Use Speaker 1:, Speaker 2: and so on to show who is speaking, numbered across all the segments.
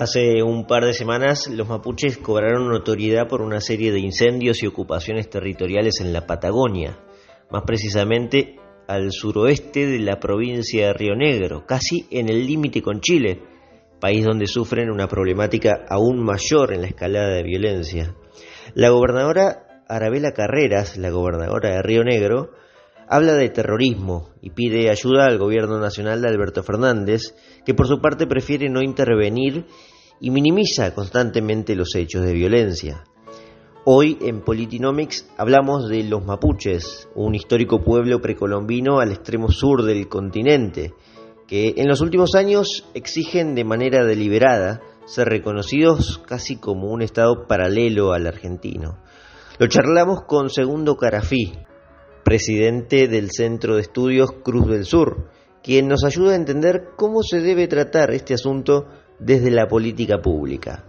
Speaker 1: Hace un par de semanas los mapuches cobraron notoriedad por una serie de incendios y ocupaciones territoriales en la Patagonia, más precisamente al suroeste de la provincia de Río Negro, casi en el límite con Chile, país donde sufren una problemática aún mayor en la escalada de violencia. La gobernadora Arabela Carreras, la gobernadora de Río Negro, habla de terrorismo y pide ayuda al gobierno nacional de Alberto Fernández, que por su parte prefiere no intervenir y minimiza constantemente los hechos de violencia. Hoy en Politinomics hablamos de los mapuches, un histórico pueblo precolombino al extremo sur del continente, que en los últimos años exigen de manera deliberada ser reconocidos casi como un estado paralelo al argentino. Lo charlamos con Segundo Carafí, presidente del Centro de Estudios Cruz del Sur, quien nos ayuda a entender cómo se debe tratar este asunto desde la política pública.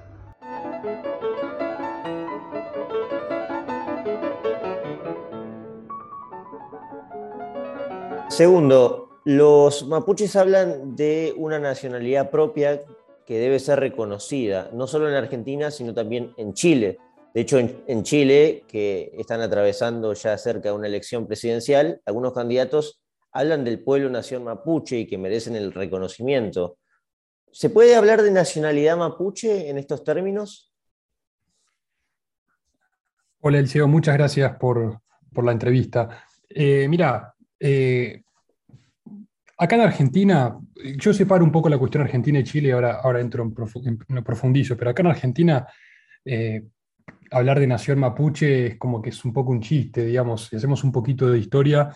Speaker 1: Segundo, los mapuches hablan de una nacionalidad propia que debe ser reconocida, no solo en Argentina, sino también en Chile. De hecho, en, Chile, que están atravesando ya cerca de una elección presidencial, algunos candidatos hablan del pueblo nación mapuche y que merecen el reconocimiento. ¿Se puede hablar de nacionalidad mapuche en estos términos?
Speaker 2: Hola, Elcio, muchas gracias por, la entrevista. Eh, mira, eh, acá en Argentina, yo separo un poco la cuestión Argentina y Chile, ahora, ahora entro en, lo profundizo, pero acá en Argentina eh, hablar de nación mapuche es como que es un poco un chiste, digamos, si hacemos un poquito de historia,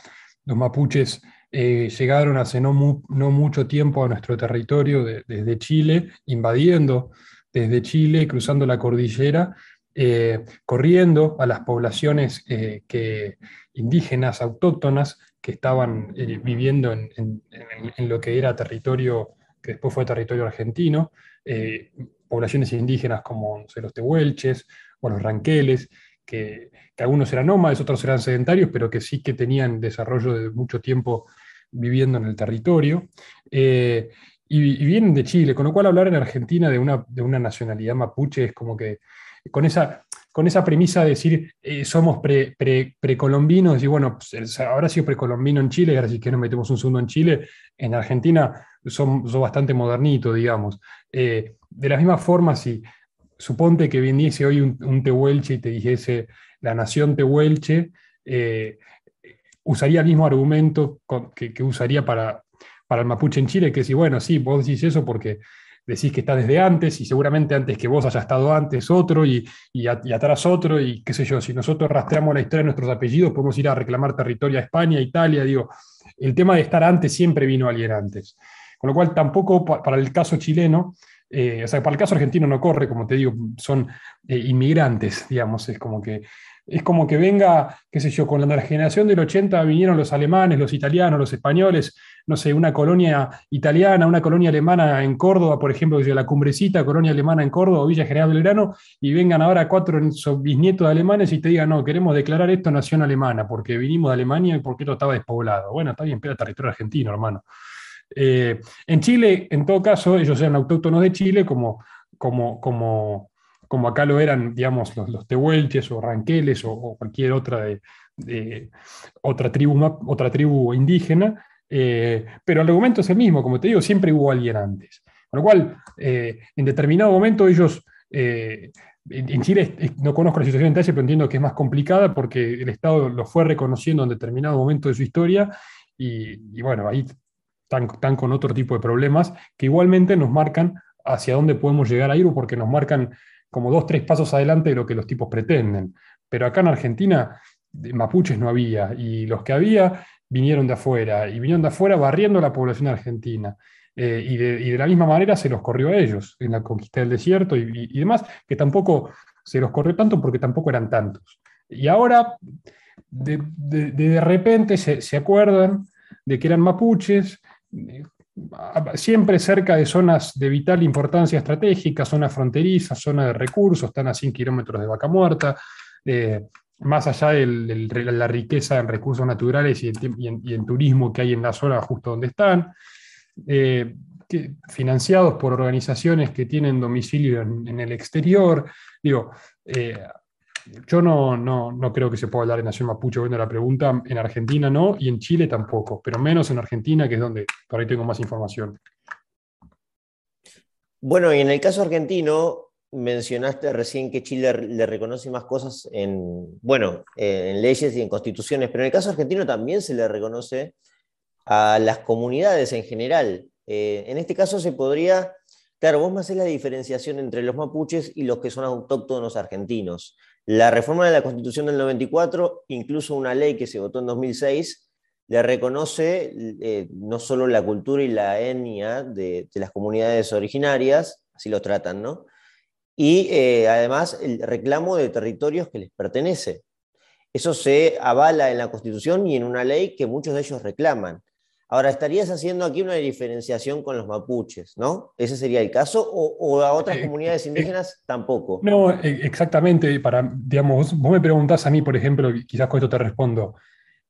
Speaker 2: los mapuches eh, llegaron hace no, mucho tiempo a nuestro territorio desde Chile, invadiendo desde Chile, cruzando la cordillera, eh, corriendo a las poblaciones eh, que, indígenas, autóctonas, que estaban viviendo en, en, lo que era territorio, que después fue territorio argentino, poblaciones indígenas como los tehuelches o los ranqueles, que, algunos eran nómades, otros eran sedentarios, pero que sí que tenían desarrollo de mucho tiempo viviendo en el territorio. Eh, y, vienen de Chile, con lo cual hablar en Argentina de una, de una nacionalidad mapuche es como que con esa, con esa premisa de decir eh, somos pre, precolombinos, y bueno, pues, habrá sido precolombino en Chile, ahora sí que nos metemos un segundo en Chile, en Argentina son, bastante modernitos, digamos. Eh, de la misma forma, si suponte que viniese hoy un, tehuelche y te dijese la nación tehuelche, eh, usaría el mismo argumento que, usaría para, para el mapuche en Chile, que si, bueno, sí, vos decís eso porque decís que está desde antes y seguramente antes que vos haya estado antes otro y, y, atrás otro y qué sé yo, si nosotros rastreamos la historia de nuestros apellidos podemos ir a reclamar territorio a España, Italia, digo, el tema de estar antes siempre vino alguien antes. Con lo cual tampoco para el caso chileno eh, o sea, para el caso argentino no corre, como te digo, son eh, inmigrantes, digamos, es como que es como que venga, qué sé yo, con la generación del 80 vinieron los alemanes, los italianos, los españoles, no sé, una colonia italiana, una colonia alemana en Córdoba, por ejemplo, la Cumbrecita, colonia alemana en Córdoba, Villa General Belgrano, y vengan ahora cuatro bisnietos de alemanes y te digan, no, queremos declarar esto nación alemana, porque vinimos de Alemania y porque esto estaba despoblado. Bueno, está bien, pero territorio argentino, hermano. Eh, en Chile, en todo caso, ellos eran autóctonos de Chile, como, como, como, como acá lo eran, digamos, los, tehuelches o ranqueles o, cualquier otra, de, otra, tribu, otra tribu indígena, eh, pero el argumento es el mismo, como te digo, siempre hubo alguien antes. Con lo cual, eh, en determinado momento ellos... en Chile no conozco la situación en detalle, pero entiendo que es más complicada porque el Estado lo fue reconociendo en determinado momento de su historia y bueno, ahí están, con otro tipo de problemas que igualmente nos marcan hacia dónde podemos llegar a ir o porque nos marcan como dos, tres pasos adelante de lo que los tipos pretenden. Pero acá en Argentina mapuches no había y los que había vinieron de afuera y vinieron de afuera barriendo la población argentina. Eh, y, de, la misma manera se los corrió a ellos en la conquista del desierto y, demás, que tampoco se los corrió tanto porque tampoco eran tantos. Y ahora, de, de repente, se, se, acuerdan de que eran mapuches, siempre cerca de zonas de vital importancia estratégica, zonas fronterizas, zonas de recursos, están a 100 kilómetros de Vaca Muerta, eh, más allá de la riqueza en recursos naturales y en, turismo que hay en la zona justo donde están. Eh, financiados por organizaciones que tienen domicilio en, el exterior. Digo, eh, yo no, no, creo que se pueda hablar de nación mapuche, bueno, la pregunta, en Argentina no, y en Chile tampoco, pero menos en Argentina, que es donde por ahí tengo más información.
Speaker 1: Bueno, y en el caso argentino, mencionaste recién que Chile le reconoce más cosas en, bueno, eh, en leyes y en constituciones, pero en el caso argentino también se le reconoce a las comunidades en general. Eh, en este caso se podría, claro, vos me haces la diferenciación entre los mapuches y los que son autóctonos argentinos. La reforma de la Constitución del 94, incluso una ley que se votó en 2006, le reconoce eh, no solo la cultura y la etnia de, las comunidades originarias, así lo tratan, ¿no? Y eh, además el reclamo de territorios que les pertenece. Eso se avala en la Constitución y en una ley que muchos de ellos reclaman. Ahora, estarías haciendo aquí una diferenciación con los mapuches, ¿no? ¿Ese sería el caso? ¿O, a otras eh, comunidades eh, indígenas tampoco?
Speaker 2: No, exactamente. Para, digamos, vos me preguntás a mí, por ejemplo, quizás con esto te respondo,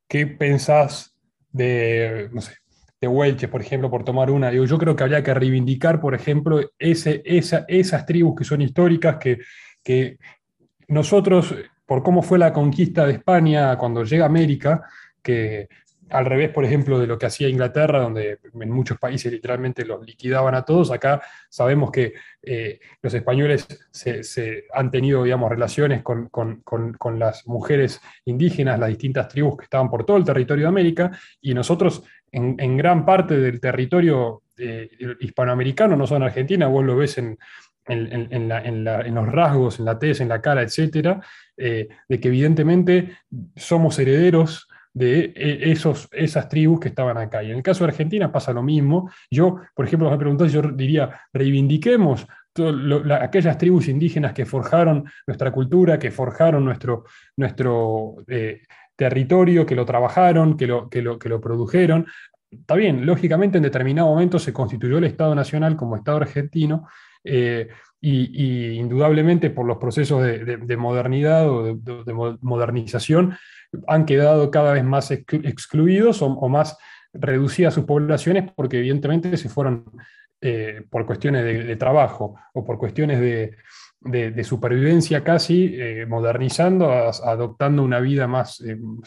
Speaker 2: ¿qué pensás de, no sé, de por ejemplo, por tomar una? yo creo que habría que reivindicar, por ejemplo, ese, esas tribus que son históricas, que, que nosotros, por cómo fue la conquista de España cuando llega a América, que al revés, por ejemplo, de lo que hacía Inglaterra, donde en muchos países literalmente los liquidaban a todos, acá sabemos que eh, los españoles se, han tenido, digamos, relaciones con, las mujeres indígenas, las distintas tribus que estaban por todo el territorio de América, y nosotros en, gran parte del territorio eh, hispanoamericano, no solo en Argentina, vos lo ves en, los rasgos, en la tez, en la cara, etcétera, eh, de que evidentemente somos herederos de e, esos, esas tribus que estaban acá. Y en el caso de Argentina pasa lo mismo. Yo, por ejemplo, me preguntado, yo diría, reivindiquemos aquellas tribus indígenas que forjaron nuestra cultura, que forjaron nuestro, nuestro eh, territorio, que lo trabajaron, que lo, que lo, que lo produjeron. Está bien, lógicamente en determinado momento se constituyó el Estado Nacional como Estado argentino, eh, y, indudablemente por los procesos de, modernidad o de, modernización han quedado cada vez más excluidos o, más reducidas sus poblaciones porque evidentemente se fueron eh, por cuestiones de, trabajo o por cuestiones de, supervivencia casi, eh, modernizando, adoptando una vida más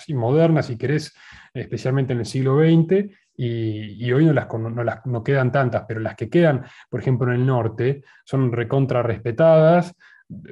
Speaker 2: moderna, si querés, especialmente en el siglo XX, y, hoy no, las, no, quedan tantas, pero las que quedan, por ejemplo, en el norte, son recontra respetadas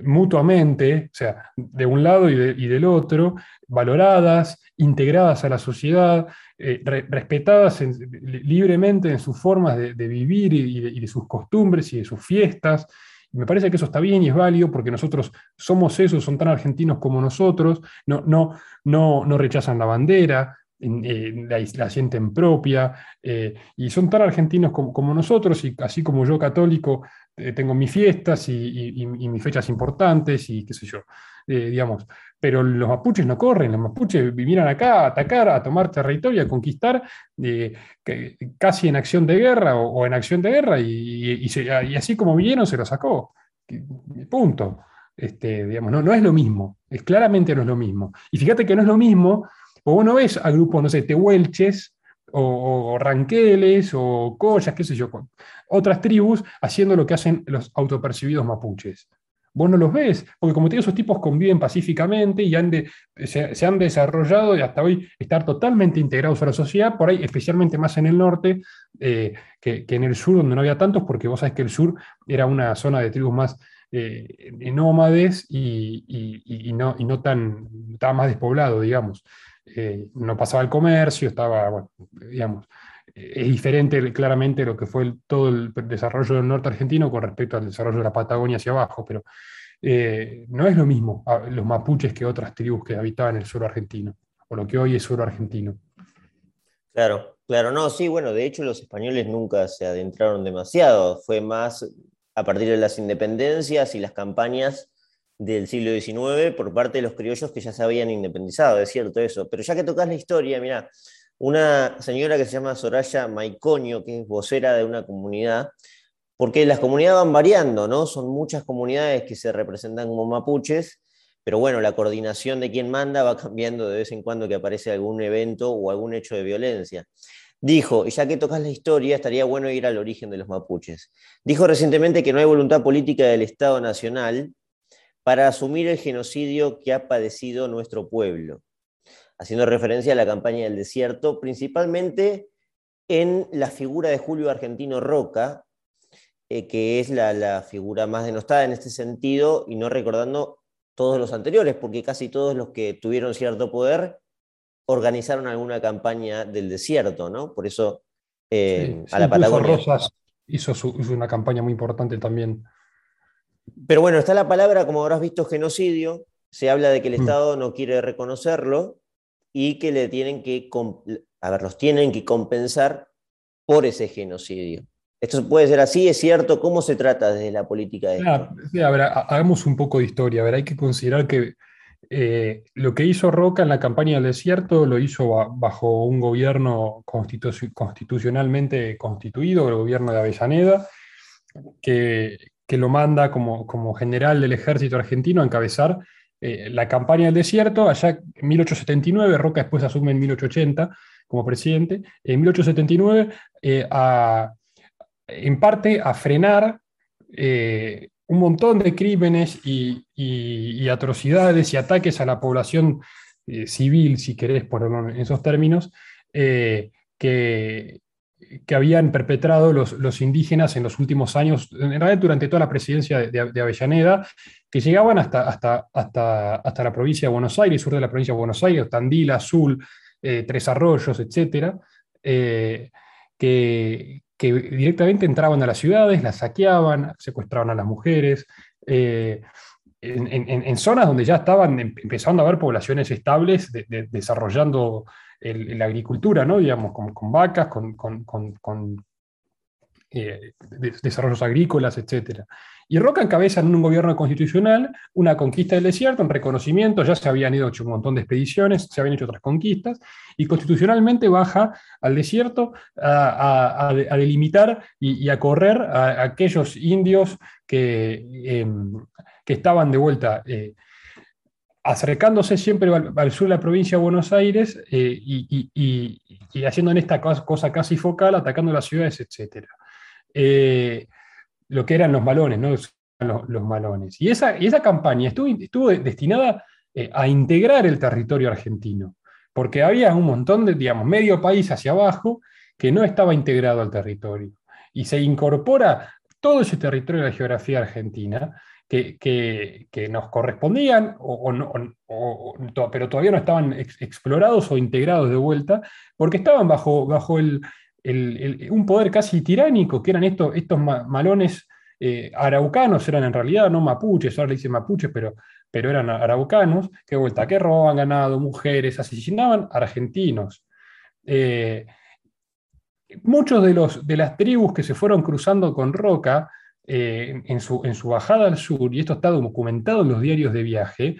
Speaker 2: mutuamente, o sea, de un lado y, del otro, valoradas, integradas a la sociedad, eh, respetadas libremente en sus formas de, vivir y de, sus costumbres y de sus fiestas. Me parece que eso está bien y es válido porque nosotros somos esos, son tan argentinos como nosotros, no, no, no, no rechazan la bandera, eh, la, sienten propia, eh, y son tan argentinos como, nosotros, y así como yo católico eh, tengo mis fiestas y, mis fechas importantes, y qué sé yo, digamos, pero los mapuches no corren, los mapuches vinieron acá a atacar, a tomar territorio, a conquistar, casi en acción de guerra o, en acción de guerra, y, así como vinieron se lo sacó, punto. Este, digamos, no, no es lo mismo, es, claramente no es lo mismo. Y fíjate que no es lo mismo o vos no ves a grupos, no sé, tehuelches o, ranqueles o collas, qué sé yo, otras tribus haciendo lo que hacen los autopercibidos mapuches. Vos no los ves, porque como te digo, esos tipos conviven pacíficamente y se, han desarrollado y hasta hoy estar totalmente integrados a la sociedad, por ahí especialmente más en el norte eh, que, en el sur, donde no había tantos, porque vos sabés que el sur era una zona de tribus más eh, nómades y, no, y no tan, estaba más despoblado, digamos. Eh, no pasaba el comercio, estaba, digamos, eh, es diferente claramente lo que fue todo el desarrollo del norte argentino con respecto al desarrollo de la Patagonia hacia abajo, pero eh, no es lo mismo los mapuches que otras tribus que habitaban el sur argentino, o lo que hoy es sur argentino.
Speaker 1: Claro, claro, no, sí, bueno, de hecho los españoles nunca se adentraron demasiado, fue más a partir de las independencias y las campañas del siglo XIX por parte de los criollos que ya se habían independizado, es cierto eso. Pero ya que tocas la historia, mira, una señora que se llama Soraya Maiconio, que es vocera de una comunidad, porque las comunidades van variando, ¿no? Son muchas comunidades que se representan como mapuches, pero bueno, la coordinación de quién manda va cambiando de vez en cuando que aparece algún evento o algún hecho de violencia. dijo, y ya que tocas la historia, estaría bueno ir al origen de los mapuches. Dijo recientemente que no hay voluntad política del Estado Nacional para asumir el genocidio que ha padecido nuestro pueblo, haciendo referencia a la campaña del desierto, principalmente en la figura de Julio Argentino Roca, eh, que es la, la, figura más denostada en este sentido, y no recordando todos los anteriores, porque casi todos los que tuvieron cierto poder organizaron alguna campaña del desierto, ¿no? Por eso
Speaker 2: eh, a la Patagonia. Rosas hizo, una campaña muy importante también.
Speaker 1: Pero bueno, está la palabra, como habrás visto, genocidio. Se habla de que el mm. Estado no quiere reconocerlo y que le tienen que, a ver, los tienen que compensar por ese genocidio. ¿Esto puede ser así? ¿Es cierto? ¿Cómo se trata desde la política de
Speaker 2: a ver, hagamos un poco de historia. A ver, hay que considerar que eh, lo que hizo Roca en la campaña del desierto lo hizo bajo un gobierno constitucionalmente constituido, el gobierno de Avellaneda, que, lo manda como, como, general del ejército argentino a encabezar eh, la campaña del desierto. Allá en 1879, Roca después asume en 1880 como presidente. En 1879, eh, en parte a frenar un montón de crímenes y, atrocidades y ataques a la población eh, civil, si querés ponerlo en esos términos, eh, que, que, habían perpetrado los, los, indígenas en los últimos años, en realidad durante toda la presidencia de, Avellaneda, que llegaban hasta, hasta, hasta, hasta, la provincia de Buenos Aires, sur de la provincia de Buenos Aires, Tandil, Azul, eh, Tres Arroyos, etc., que, que directamente entraban a las ciudades, las saqueaban, secuestraban a las mujeres, eh, en, zonas donde ya estaban em, empezando a haber poblaciones estables desarrollando la agricultura, ¿no? digamos, con, vacas, con, eh, desarrollos agrícolas, etc. Y Roca encabeza en un gobierno constitucional una conquista del desierto, un reconocimiento, ya se habían ido hecho un montón de expediciones, se habían hecho otras conquistas, y constitucionalmente baja al desierto a, delimitar y, a correr a, aquellos indios que, em, que, estaban de vuelta. Eh, acercándose siempre al, sur de la provincia de Buenos Aires eh, y, haciendo en esta cosa casi focal, atacando las ciudades, etc lo que eran los malones, ¿no? Los, malones. Y esa, esa campaña estuvo, estuvo destinada eh, a integrar el territorio argentino, porque había un montón de, digamos, medio país hacia abajo que no estaba integrado al territorio. Y se incorpora todo ese territorio de la geografía argentina que, que, nos correspondían, o, no, pero todavía no estaban explorados o integrados de vuelta, porque estaban bajo, bajo el, un poder casi tiránico, que eran estos, estos malones eh, araucanos, eran en realidad no mapuches, ahora le dicen mapuches, pero, pero eran araucanos, que vuelta, que roban ganado, mujeres, asesinaban argentinos. Eh, muchos de, los, de las tribus que se fueron cruzando con Roca eh, en, su, en, su, bajada al sur, y esto está documentado en los diarios de viaje,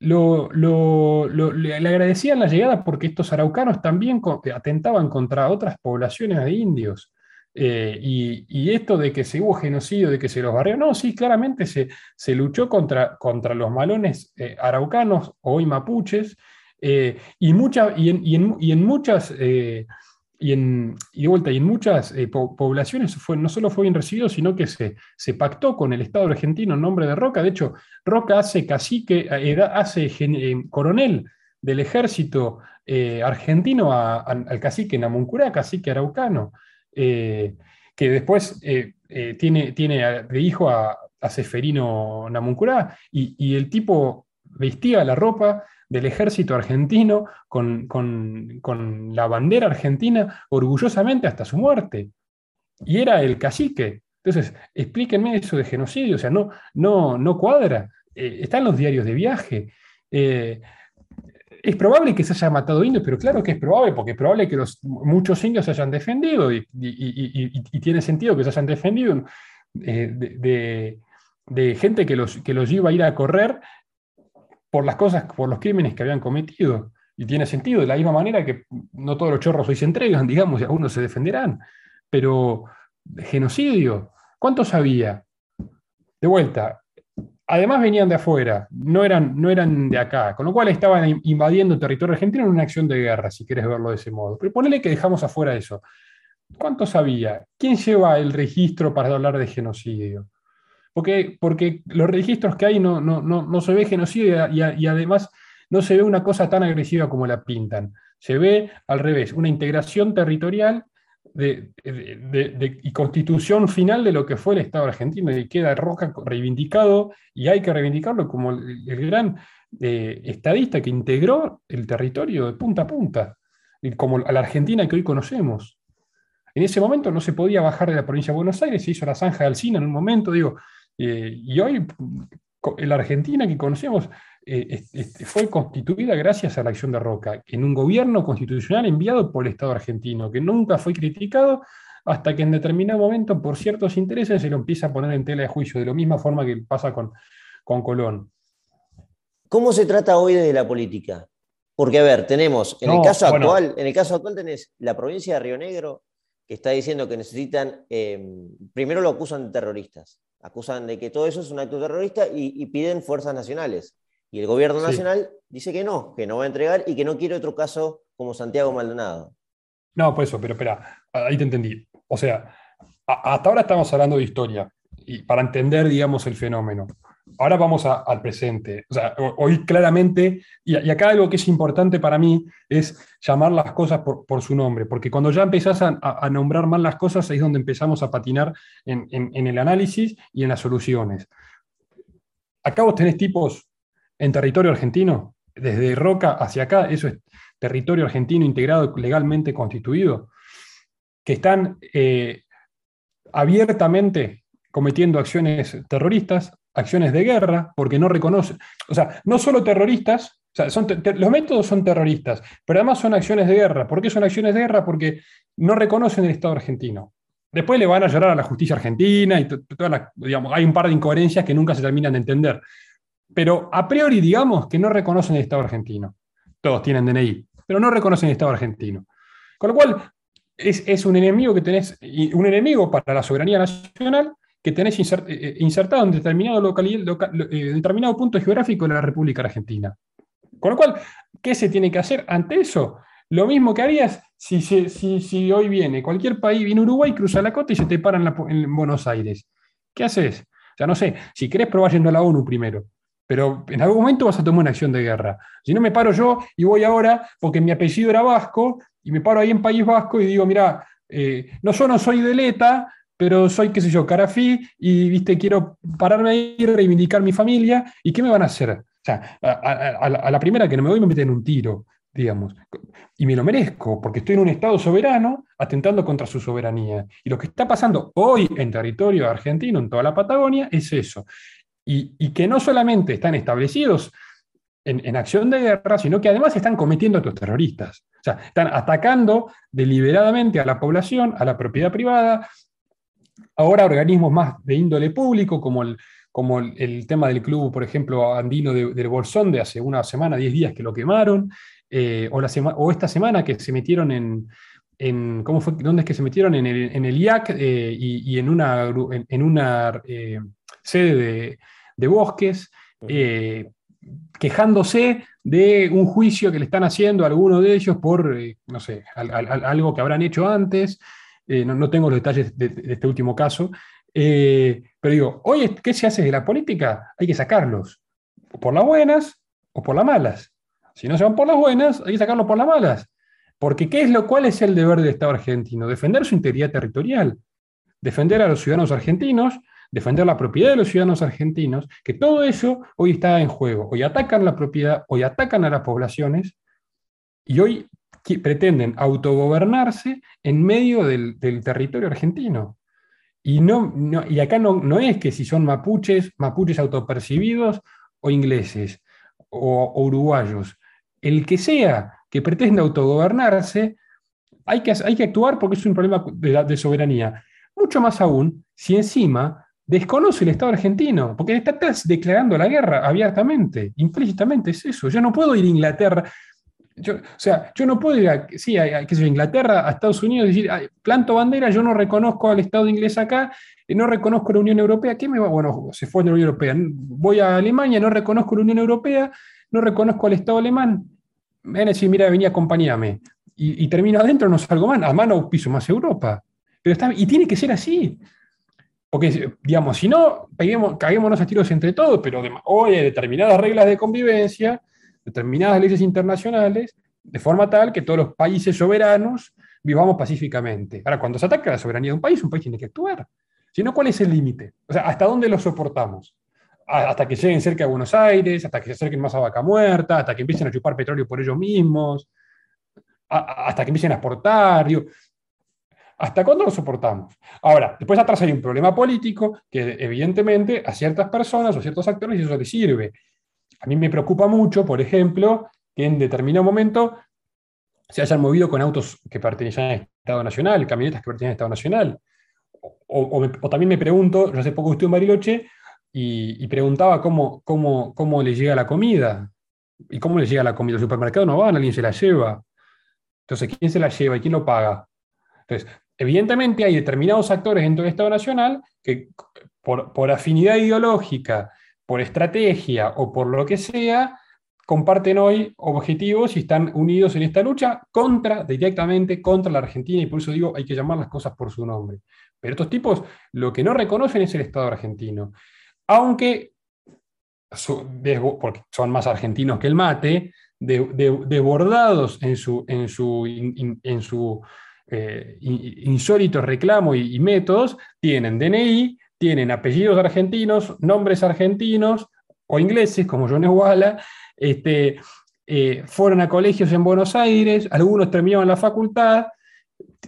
Speaker 2: lo, le, agradecían la llegada porque estos araucanos también atentaban contra otras poblaciones de indios. Eh, y, esto de que se hubo genocidio, de que se los barrió, no, sí, claramente se, se luchó contra, contra los malones eh, araucanos, hoy mapuches, eh, y, mucha, y, en, y, en, muchas y, en, y de vuelta, y en muchas eh, poblaciones fue, no solo fue bien recibido, sino que se, se, pactó con el Estado argentino en nombre de Roca. De hecho, Roca hace eh, hace eh, coronel del ejército argentino al cacique Namuncurá, cacique araucano, que después tiene, tiene de hijo a, a Seferino Namuncurá, y, y el tipo vestía la ropa del ejército argentino con, la bandera argentina orgullosamente hasta su muerte. Y era el cacique. Entonces, explíquenme eso de genocidio, o sea, no, no, no cuadra. Eh, está en los diarios de viaje. Eh, es probable que se haya matado indios, pero claro que es probable, porque es probable que los, muchos indios se hayan defendido y, tiene sentido que se hayan defendido eh, de, gente que los, que los iba a ir a correr por las cosas, por los crímenes que habían cometido. Y tiene sentido, de la misma manera que no todos los chorros hoy se entregan, digamos, y algunos se defenderán. Pero genocidio, ¿cuántos había? De vuelta, además venían de afuera, no eran, no eran de acá, con lo cual estaban invadiendo territorio argentino en una acción de guerra, si quieres verlo de ese modo. Pero ponele que dejamos afuera eso. ¿Cuánto sabía? ¿Quién lleva el registro para hablar de genocidio? Porque, porque los registros que hay no, no, no, se ve genocidio y, además no se ve una cosa tan agresiva como la pintan. Se ve al revés, una integración territorial de, y constitución final de lo que fue el Estado argentino y queda Roca reivindicado y hay que reivindicarlo como el, gran eh, estadista que integró el territorio de punta a punta, como a la Argentina que hoy conocemos. En ese momento no se podía bajar de la provincia de Buenos Aires, se hizo la zanja de Alcina en un momento, digo, eh, y hoy la Argentina que conocemos eh, fue constituida gracias a la acción de Roca, en un gobierno constitucional enviado por el Estado argentino, que nunca fue criticado hasta que en determinado momento, por ciertos intereses, se lo empieza a poner en tela de juicio, de la misma forma que pasa con, con Colón.
Speaker 1: ¿Cómo se trata hoy de la política? Porque, a ver, tenemos, en el caso actual, en el caso actual tenés la provincia de Río Negro, que está diciendo que necesitan, em, primero lo acusan de terroristas, acusan de que todo eso es un acto terrorista y, piden fuerzas nacionales. Y el gobierno nacional dice que no, que no va a entregar y que no quiere otro caso como Santiago Maldonado.
Speaker 2: No, pues eso, pero espera, ahí te entendí. O sea, hasta ahora estamos hablando de historia y para entender, digamos, el fenómeno. Ahora vamos al presente. O sea, hoy claramente, y, acá algo que es importante para mí es llamar las cosas por, su nombre, porque cuando ya empezás a, nombrar mal las cosas es donde empezamos a patinar en, el análisis y en las soluciones. Acá vos tenés tipos en territorio argentino, desde Roca hacia acá, eso es territorio argentino integrado, legalmente constituido, que están eh, abiertamente cometiendo acciones terroristas, acciones de guerra, porque no reconocen, o sea, no solo terroristas, o sea, son los métodos son terroristas, pero además son acciones de guerra. ¿Por qué son acciones de guerra? Porque no reconocen el Estado argentino. Después le van a llorar a la justicia argentina y todas digamos, hay un par de incoherencias que nunca se terminan de entender. Pero a priori, digamos que no reconocen el Estado argentino. Todos tienen DNI, pero no reconocen el Estado argentino. Con lo cual, es, es un enemigo que tenés, un enemigo para la soberanía nacional que tenés eh, eh, insertado en determinado, eh, determinado punto geográfico de la República Argentina. Con lo cual, ¿qué se tiene que hacer ante eso? Lo mismo que harías si, si, hoy viene cualquier país, viene Uruguay, cruza la costa y se te para en, Buenos Aires. ¿Qué haces? O sea, no sé, si querés probar yendo a la ONU primero, pero en algún momento vas a tomar una acción de guerra. Si no me paro yo y voy ahora porque mi apellido era vasco y me paro ahí en País Vasco y digo, mira, no solo soy de Leta, pero soy, qué sé yo, carafí y, viste, quiero pararme ahí y reivindicar mi familia. ¿Y qué me van a hacer? O sea, a, la primera que no me voy me meten un tiro, digamos. Y me lo merezco, porque estoy en un Estado soberano atentando contra su soberanía. Y lo que está pasando hoy en territorio argentino, en toda la Patagonia, es eso. Y, que no solamente están establecidos en, en, acción de guerra, sino que además están cometiendo actos terroristas. O sea, están atacando deliberadamente a la población, a la propiedad privada, ahora organismos más de índole público, como el, como el, tema del club, por ejemplo, andino del Bolsón de hace una semana, diez días que lo quemaron, eh, o, la o esta semana que se metieron en, ¿cómo fue? ¿Dónde es que se metieron? En el, en el IAC eh, y, en una, en, una eh, sede de, bosques, quejándose de un juicio que le están haciendo a alguno de ellos por, no sé, algo que habrán hecho antes. Eh, no, tengo los detalles de, este último caso, eh, pero digo, oye, ¿qué se hace de la política? Hay que sacarlos, por las buenas o por las malas. Si no se van por las buenas, hay que sacarlos por las malas. Porque ¿qué es lo cual es el deber del Estado argentino? Defender su integridad territorial, defender a los ciudadanos argentinos, defender la propiedad de los ciudadanos argentinos, que todo eso hoy está en juego. Hoy atacan la propiedad, hoy atacan a las poblaciones y hoy pretenden autogobernarse en medio del, territorio argentino. Y, no, y acá no, no, es que si son mapuches, mapuches autopercibidos o ingleses o, uruguayos. El que sea que pretenda autogobernarse, hay que, hay que actuar porque es un problema de, de soberanía. Mucho más aún si encima desconoce el Estado argentino, porque está declarando la guerra abiertamente, implícitamente es eso. Yo no puedo ir a Inglaterra Yo, o sea, yo no puedo ir a, sí, a, Inglaterra, a Estados Unidos, decir, planto bandera, yo no reconozco al Estado inglés acá, eh, no reconozco la Unión Europea, ¿qué me va? Bueno, se fue de la Unión Europea. Voy a Alemania, no reconozco la Unión Europea, no reconozco al Estado alemán. Me van a decir, mira, venía, acompáñame. Y, y, termino adentro, no salgo más, a mano piso más Europa. Pero está, y tiene que ser así. Porque, digamos, si no, caguémonos a tiros entre todos, pero hoy hay determinadas reglas de convivencia determinadas leyes internacionales de forma tal que todos los países soberanos vivamos pacíficamente. Ahora, cuando se ataca la soberanía de un país, un país tiene que actuar. Si no, ¿cuál es el límite? O sea, ¿hasta dónde lo soportamos? Hasta que lleguen cerca de Buenos Aires, hasta que se acerquen más a Vaca Muerta, hasta que empiecen a chupar petróleo por ellos mismos, hasta que empiecen a exportar. ¿Hasta cuándo lo soportamos? Ahora, después atrás hay un problema político que evidentemente a ciertas personas o ciertos actores eso les sirve. A mí me preocupa mucho, por ejemplo, que en determinado momento se hayan movido con autos que pertenecían al Estado Nacional, camionetas que pertenecían al Estado Nacional. O, también me pregunto, yo hace poco estuve en Bariloche y, preguntaba cómo, cómo, cómo le llega la comida. ¿Y cómo le llega la comida? El supermercado no van, alguien se la lleva. Entonces, ¿quién se la lleva y quién lo paga? Entonces, evidentemente hay determinados actores dentro del Estado Nacional que por, por afinidad ideológica por estrategia o por lo que sea, comparten hoy objetivos y están unidos en esta lucha contra, directamente contra la Argentina, y por eso digo, hay que llamar las cosas por su nombre. Pero estos tipos lo que no reconocen es el Estado argentino. Aunque, son más argentinos que el mate, desbordados en su, en su, en su eh, insólito reclamo y métodos, tienen DNI, tienen apellidos argentinos, nombres argentinos o ingleses, como John Esguala, este, eh, fueron a colegios en Buenos Aires, algunos terminaron la facultad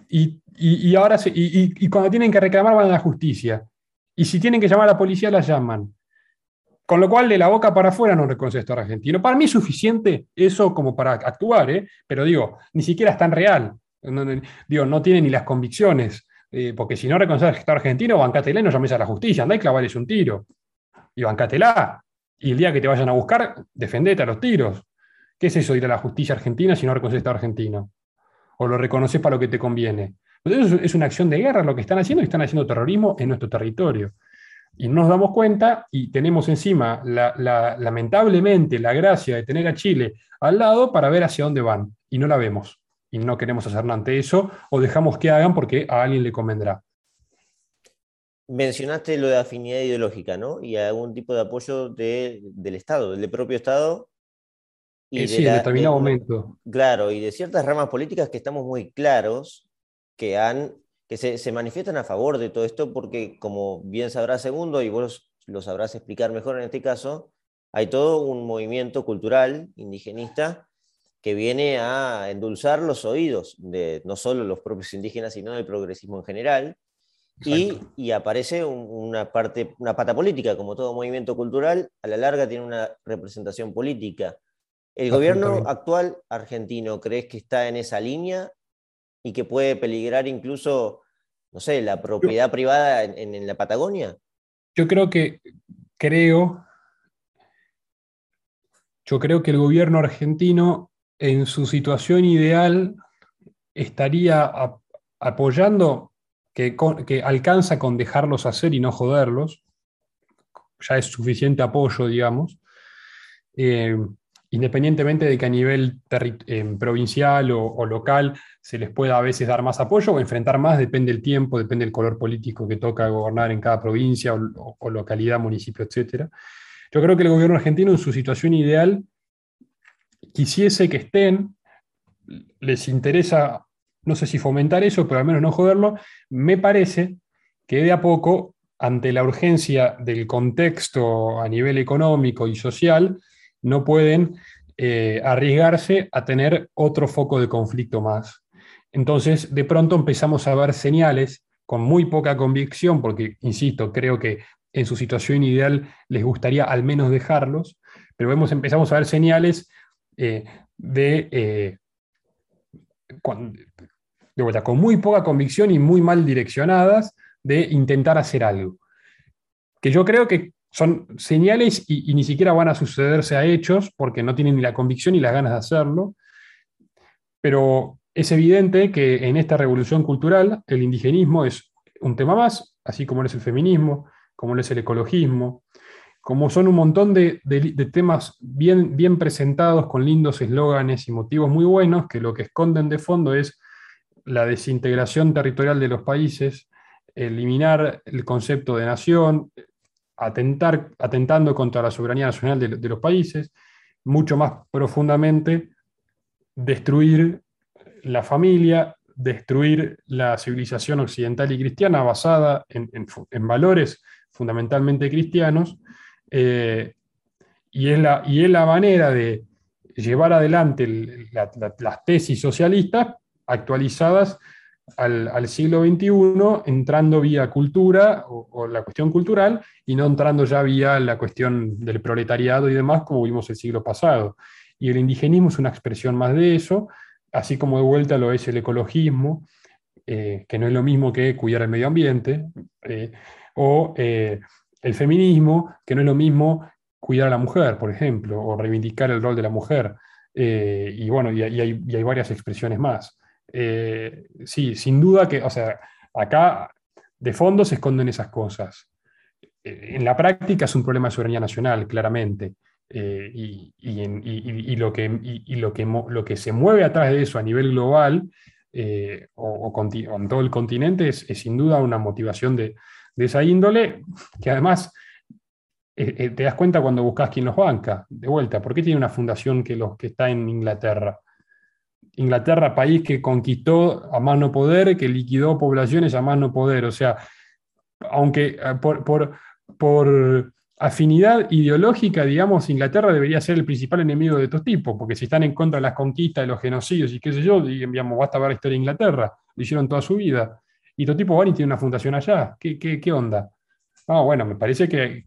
Speaker 2: y, ahora y, cuando tienen que reclamar van a la justicia. Y si tienen que llamar a la policía, la llaman. Con lo cual, de la boca para afuera no reconoce esto argentino. Para mí es suficiente eso como para actuar, ¿eh? pero digo, ni siquiera es tan real. No, digo, no tiene ni las convicciones eh, porque si no reconoces al Estado argentino, bancátela y no llames a la justicia, andá y clavales un tiro. Y bancátela. Y el día que te vayan a buscar, defendete a los tiros. ¿Qué es eso de ir a la justicia argentina si no reconoces al Estado argentino? O lo reconoces para lo que te conviene. Entonces es una acción de guerra lo que están haciendo y están haciendo terrorismo en nuestro territorio. Y no nos damos cuenta y tenemos encima, lamentablemente, la gracia de tener a Chile al lado para ver hacia dónde van. Y no la vemos y no queremos hacer nada ante eso, o dejamos que hagan porque a alguien le convendrá.
Speaker 1: Mencionaste lo de afinidad ideológica, ¿no? Y algún tipo de apoyo del Estado, del propio Estado.
Speaker 2: Y eh, sí, en determinado momento.
Speaker 1: Claro, y de ciertas ramas políticas que estamos muy claros que, han, que se, se manifiestan a favor de todo esto, porque como bien sabrás Segundo, y vos lo sabrás explicar mejor en este caso, hay todo un movimiento cultural indigenista que viene a endulzar los oídos de no solo los propios indígenas, sino del progresismo en general. Y, aparece una, parte, una pata política, como todo movimiento cultural, a la larga tiene una representación política. ¿El gobierno actual argentino crees que está en esa línea y que puede peligrar incluso, no sé, la propiedad privada en, en la Patagonia?
Speaker 2: Yo creo que, creo, yo creo que el gobierno argentino en su situación ideal estaría apoyando que, alcanza con dejarlos hacer y no joderlos. Ya es suficiente apoyo, digamos. Eh, independientemente de que a nivel eh, provincial o, local se les pueda a veces dar más apoyo o enfrentar más, depende del tiempo, depende del color político que toca gobernar en cada provincia o, o localidad, municipio, etc. Yo creo que el gobierno argentino en su situación ideal quisiese que estén, les interesa, no sé si fomentar eso, pero al menos no joderlo, me parece que de a poco, ante la urgencia del contexto a nivel económico y social, no pueden eh, arriesgarse a tener otro foco de conflicto más. Entonces, de pronto empezamos a ver señales con muy poca convicción, porque, insisto, creo que en su situación ideal les gustaría al menos dejarlos, pero vemos, empezamos a ver señales eh, de, eh, de vuelta, con muy poca convicción y muy mal direccionadas de intentar hacer algo. Que yo creo que son señales y, ni siquiera van a sucederse a hechos porque no tienen ni la convicción ni las ganas de hacerlo, Pero es evidente que en esta revolución cultural el indigenismo es un tema más, así como lo es el feminismo, como lo es el ecologismo, como son un montón de, temas bien, presentados con lindos eslóganes y motivos muy buenos, que lo que esconden de fondo es la desintegración territorial de los países, eliminar el concepto de nación, atentar, atentando contra la soberanía nacional de, los países, mucho más profundamente destruir la familia, destruir la civilización occidental y cristiana basada en, valores fundamentalmente cristianos, eh, y, es la, y, es la, manera de llevar adelante las tesis socialistas actualizadas al, siglo XXI, entrando vía cultura o, la cuestión cultural y no entrando ya vía la cuestión del proletariado y demás, como vimos el siglo pasado. Y el indigenismo es una expresión más de eso, así como de vuelta lo es el ecologismo, eh, que no es lo mismo que cuidar el medio ambiente, eh, o el feminismo, que no es lo mismo cuidar a la mujer, por ejemplo, o reivindicar el rol de la mujer. y bueno, y hay varias expresiones más. Eh, sí, sin duda que, o sea, acá de fondo se esconden esas cosas. Eh, en la práctica es un problema de soberanía nacional, claramente. Eh, y, lo que, lo, que, lo que se mueve atrás de eso a nivel global o, en todo el continente es, sin duda una motivación de, de, esa índole, que además te das cuenta cuando buscas quién los banca. De vuelta, ¿por qué tiene una fundación que, los, que está en Inglaterra? Inglaterra, país que conquistó a más no poder, que liquidó poblaciones a más no poder. O sea, aunque eh, por, por, afinidad ideológica, digamos, Inglaterra debería ser el principal enemigo de estos tipos, porque si están en contra de las conquistas, de los genocidios y qué sé yo, digamos, basta ver la historia de Inglaterra, lo hicieron toda su vida. Y estos tipos van y tienen una fundación allá. ¿Qué, onda? Ah, bueno, me parece que,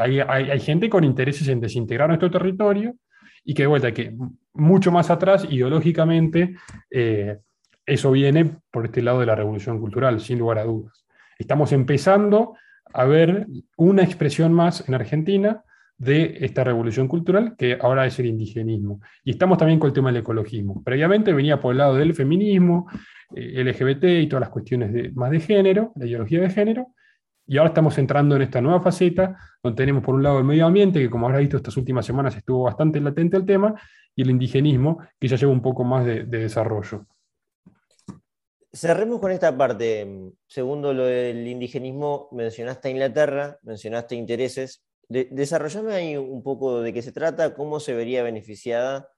Speaker 2: hay, gente con intereses en desintegrar nuestro territorio y que de vuelta, que mucho más atrás, ideológicamente, eh, eso viene por este lado de la revolución cultural, sin lugar a dudas. Estamos empezando a ver una expresión más en Argentina de esta revolución cultural, que ahora es el indigenismo. Y estamos también con el tema del ecologismo. Previamente venía por el lado del feminismo, eh, LGBT y todas las cuestiones de, más de género, la ideología de género, y ahora estamos entrando en esta nueva faceta, donde tenemos por un lado el medio ambiente, que como habrás visto estas últimas semanas estuvo bastante latente el tema, y el indigenismo, que ya lleva un poco más de, desarrollo.
Speaker 1: Cerremos con esta parte. Segundo lo del indigenismo, mencionaste a Inglaterra, mencionaste intereses. Desarrollame ahí un poco de qué se trata, cómo se vería beneficiada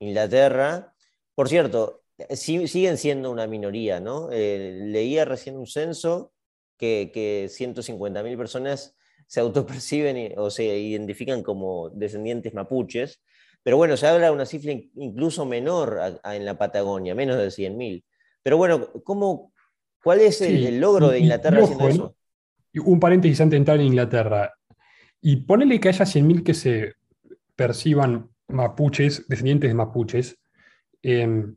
Speaker 1: Inglaterra. Por cierto, siguen siendo una minoría, ¿no? Eh, leía recién un censo que, que 150.000 personas se autoperciben o se identifican como descendientes mapuches, pero bueno, se habla de una cifra incluso menor en la Patagonia, menos de 100.000. Pero bueno, ¿cómo, ¿cuál es el, logro de Inglaterra haciendo eso?
Speaker 2: Un paréntesis antes de entrar en Inglaterra. Y ponele que haya 100.000 que se perciban mapuches, descendientes de mapuches. Em,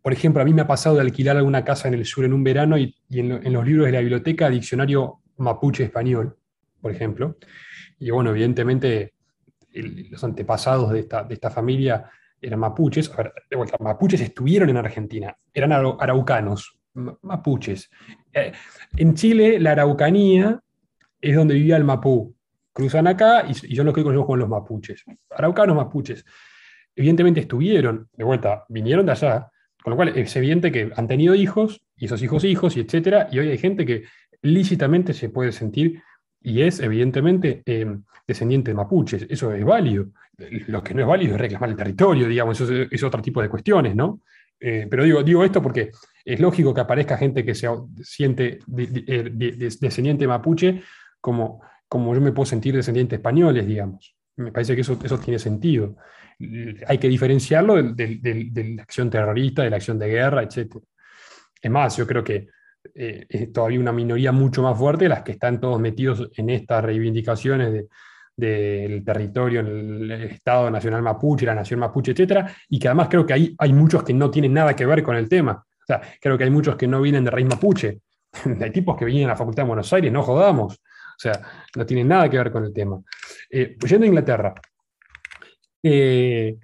Speaker 2: por ejemplo, a mí me ha pasado de alquilar alguna casa en el sur en un verano y, en, los libros de la biblioteca, diccionario mapuche español, por ejemplo. Y bueno, evidentemente los antepasados de esta, familia eran mapuches. de vuelta, mapuches estuvieron en Argentina, eran araucanos, mapuches. Eh, en Chile, la araucanía es donde vivía el mapú. Cruzan acá y, yo los que conocemos con los mapuches. Araucanos, mapuches. Evidentemente estuvieron, de vuelta, vinieron de allá, con lo cual es evidente que han tenido hijos, y esos hijos hijos, y etcétera, y hoy hay gente que lícitamente se puede sentir y es evidentemente eh, descendiente de mapuches. Eso es válido. Lo que no es válido es reclamar el territorio, digamos, eso es, otro tipo de cuestiones, ¿no? Eh, pero digo, digo esto porque es lógico que aparezca gente que se siente descendiente mapuche como, como yo me puedo sentir descendiente españoles, digamos. Me parece que eso, eso tiene sentido hay que diferenciarlo de, la acción terrorista, de la acción de guerra, etc. Es más, yo creo que eh, es todavía una minoría mucho más fuerte las que están todos metidos en estas reivindicaciones del territorio, en el Estado Nacional Mapuche, la Nación Mapuche, etc. Y que además creo que hay, hay muchos que no tienen nada que ver con el tema. O sea, creo que hay muchos que no vienen de raíz mapuche. hay tipos que vienen a la Facultad de Buenos Aires, no jodamos. O sea, no tienen nada que ver con el tema. Eh, yendo a Inglaterra, eh,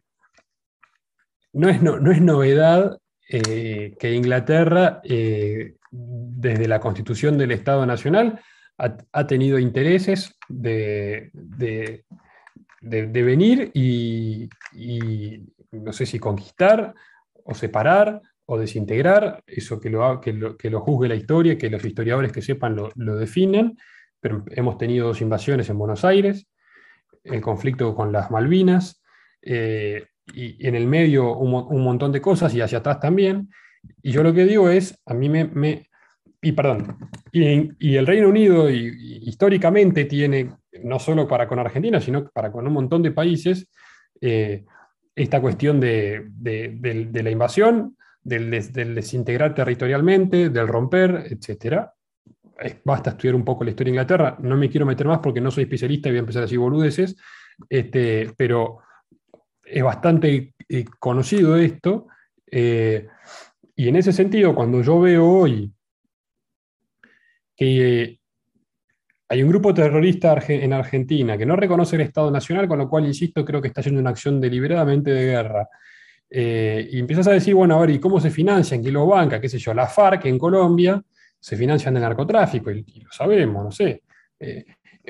Speaker 2: no es, no, es novedad eh, que Inglaterra, desde la constitución del Estado Nacional, ha, tenido intereses de, de, venir y, no sé si conquistar o separar o desintegrar, eso que lo, que lo, que lo juzgue la historia, que los historiadores que sepan lo, lo definen, hemos tenido dos invasiones en Buenos Aires, el conflicto con las Malvinas, eh, y, en el medio un, montón de cosas y hacia atrás también. Y yo lo que digo es, a mí me... y perdón, y, el Reino Unido históricamente tiene, no solo para con Argentina, sino para con un montón de países, eh, esta cuestión de, de, la invasión, del, del, desintegrar territorialmente, del romper, etc. Basta estudiar un poco la historia de Inglaterra. No me quiero meter más porque no soy especialista y voy a empezar a decir boludeces, este, pero es bastante eh, conocido esto, eh, y en ese sentido, cuando yo veo hoy que hay un grupo terrorista en Argentina que no reconoce el Estado Nacional, con lo cual, insisto, creo que está haciendo una acción deliberadamente de guerra, eh, y empiezas a decir, bueno, a ver, ¿y cómo se financian? ¿Quién lo banca? ¿Qué sé yo? La FARC en Colombia se financian del narcotráfico, y, lo sabemos, no sé.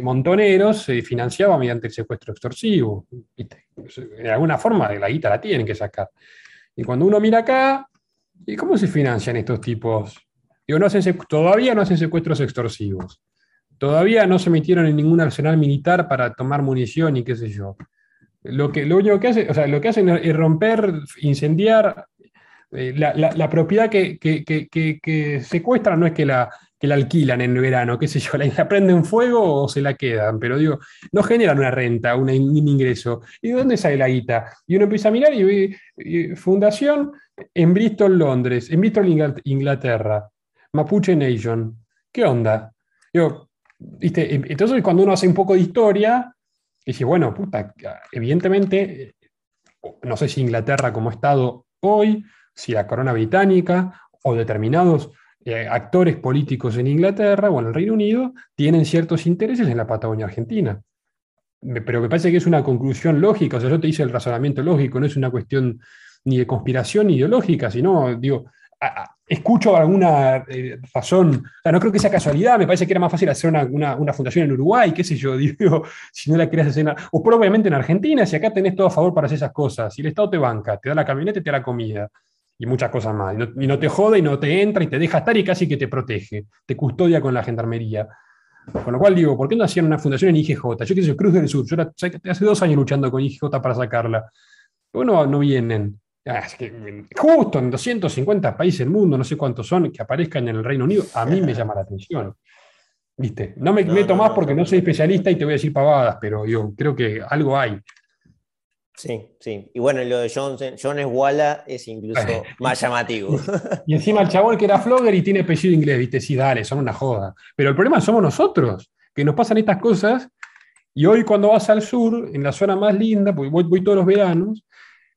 Speaker 2: Montoneros se financiaba mediante el secuestro extorsivo. De alguna forma la guita la tienen que sacar. Y cuando uno mira acá, ¿y cómo se financian estos tipos? Digo, no todavía no hacen secuestros extorsivos. Todavía no se metieron en ningún arsenal militar para tomar munición y qué sé yo. Lo, que, lo único que hacen, o sea, lo que hacen es romper, incendiar. Eh, la, propiedad que, secuestran no es que la, la alquilan en verano, qué sé yo, la, prenden fuego o se la quedan, pero digo, no generan una renta, un ingreso. ¿Y de dónde sale la guita? Y uno empieza a mirar y ve fundación en Bristol, Londres, en Bristol, Inglaterra, Mapuche Nation. ¿Qué onda? Digo, ¿viste? Entonces cuando uno hace un poco de historia, dice, bueno, puta, evidentemente, no sé si Inglaterra como Estado hoy, si la corona británica o determinados eh, actores políticos en Inglaterra o en el Reino Unido tienen ciertos intereses en la Patagonia Argentina. Pero me parece que es una conclusión lógica, o sea, yo te hice el razonamiento lógico, no es una cuestión ni de conspiración ni ideológica, sino, digo, escucho alguna eh, razón, o sea, no creo que sea casualidad, me parece que era más fácil hacer una, una, fundación en Uruguay, qué sé yo, digo, si no la querías hacer, o probablemente en Argentina, si acá tenés todo a favor para hacer esas cosas, si el Estado te banca, te da la camioneta y te da la comida, y muchas cosas más. Y no, te jode y no te entra y te deja estar y casi que te protege, te custodia con la gendarmería. Con lo cual digo, ¿por qué no hacían una fundación en IGJ? Yo qué sé, Cruz del Sur, yo hace dos años luchando con IGJ para sacarla. Bueno, no vienen. Ah, justo en 250 países del mundo, no sé cuántos son, que aparezcan en el Reino Unido, a mí me llama la atención. ¿Viste? No me meto más porque no soy especialista y te voy a decir pavadas, pero yo creo que algo hay.
Speaker 1: Sí, sí. Y bueno, lo de Johnson, John Walla es incluso más llamativo.
Speaker 2: Y encima el chabón que era flogger y tiene apellido inglés, viste, sí, dale, son una joda. Pero el problema somos nosotros, que nos pasan estas cosas. Y hoy cuando vas al sur, en la zona más linda, porque voy, todos los veranos,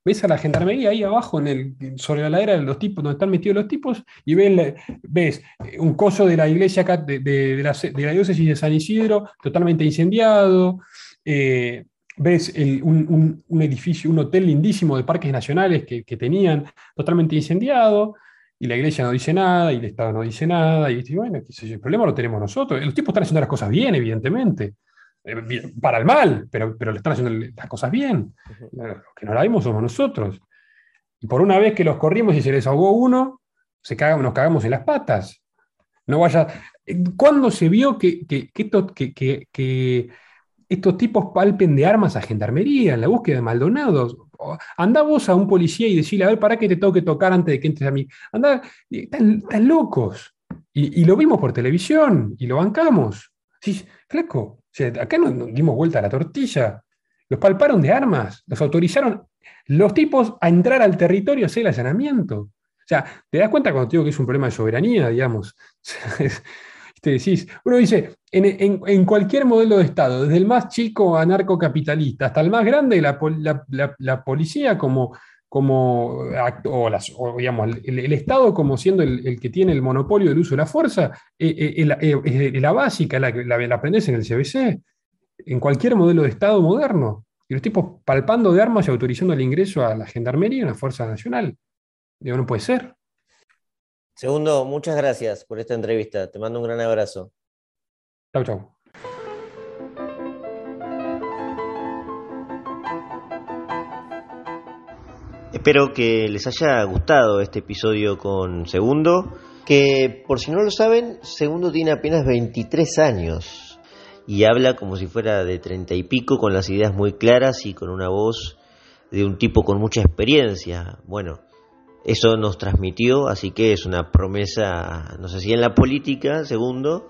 Speaker 2: ves a la gendarmería ahí abajo, en el, sobre la ladera de los tipos, donde están metidos los tipos, y ves, ves un coso de la iglesia acá, de, la, de, la, diócesis de San Isidro, totalmente incendiado. Eh, ves un, edificio, un hotel lindísimo de parques nacionales que, tenían totalmente incendiado, y la iglesia no dice nada, y el Estado no dice nada, y bueno, el problema lo tenemos nosotros. Los tipos están haciendo las cosas bien, evidentemente, eh, para el mal, pero, pero le están haciendo las cosas bien. Los que no la vimos somos nosotros. Y por una vez que los corrimos y se les ahogó uno, se nos cagamos en las patas. No vaya. ¿Cuándo se vio que, que, que estos tipos palpen de armas a gendarmería en la búsqueda de Maldonados. Andá vos a un policía y decirle, a ver, ¿para qué te tengo que tocar antes de que entres a mí? Andá, están, locos. Y, lo vimos por televisión y lo bancamos. Sí, flaco, acá nos, dimos vuelta a la tortilla. Los palparon de armas, los autorizaron los tipos a entrar al territorio a hacer el allanamiento. O sea, ¿te das cuenta cuando te digo que es un problema de soberanía, digamos? decís, uno dice, en, cualquier modelo de Estado, desde el más chico anarcocapitalista hasta el más grande, la, policía como, como o, las, digamos, el, Estado como siendo el, que tiene el monopolio del uso de la fuerza, eh, eh, eh, es la básica, la, la, aprendes en el CBC, en cualquier modelo de Estado moderno. y los tipos palpando de armas y autorizando el ingreso a la gendarmería y a la Fuerza Nacional. Digo, no puede ser.
Speaker 1: Segundo, muchas gracias por esta entrevista. Te mando un gran abrazo.
Speaker 2: Chau, chau.
Speaker 1: Espero que les haya gustado este episodio con Segundo, que por si no lo saben, Segundo tiene apenas 23 años y habla como si fuera de 30 y pico, con las ideas muy claras y con una voz de un tipo con mucha experiencia. Bueno, eso nos transmitió, así que es una promesa, no sé si en la política, segundo,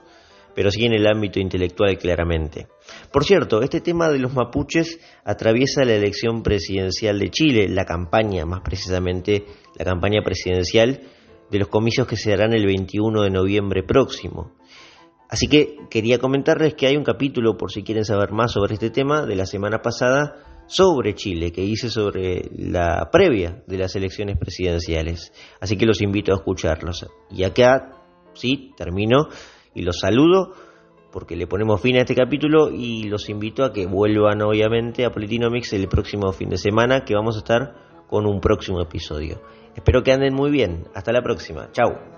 Speaker 1: pero sí en el ámbito intelectual claramente. Por cierto, este tema de los mapuches atraviesa la elección presidencial de Chile, la campaña, más precisamente la campaña presidencial de los comicios que se darán el 21 de noviembre próximo. Así que quería comentarles que hay un capítulo, por si quieren saber más sobre este tema, de la semana pasada sobre Chile, que hice sobre la previa de las elecciones presidenciales. Así que los invito a escucharlos. Y acá, sí, termino y los saludo porque le ponemos fin a este capítulo y los invito a que vuelvan obviamente a Politinomics el próximo fin de semana que vamos a estar con un próximo episodio. Espero que anden muy bien. Hasta la próxima. Chao.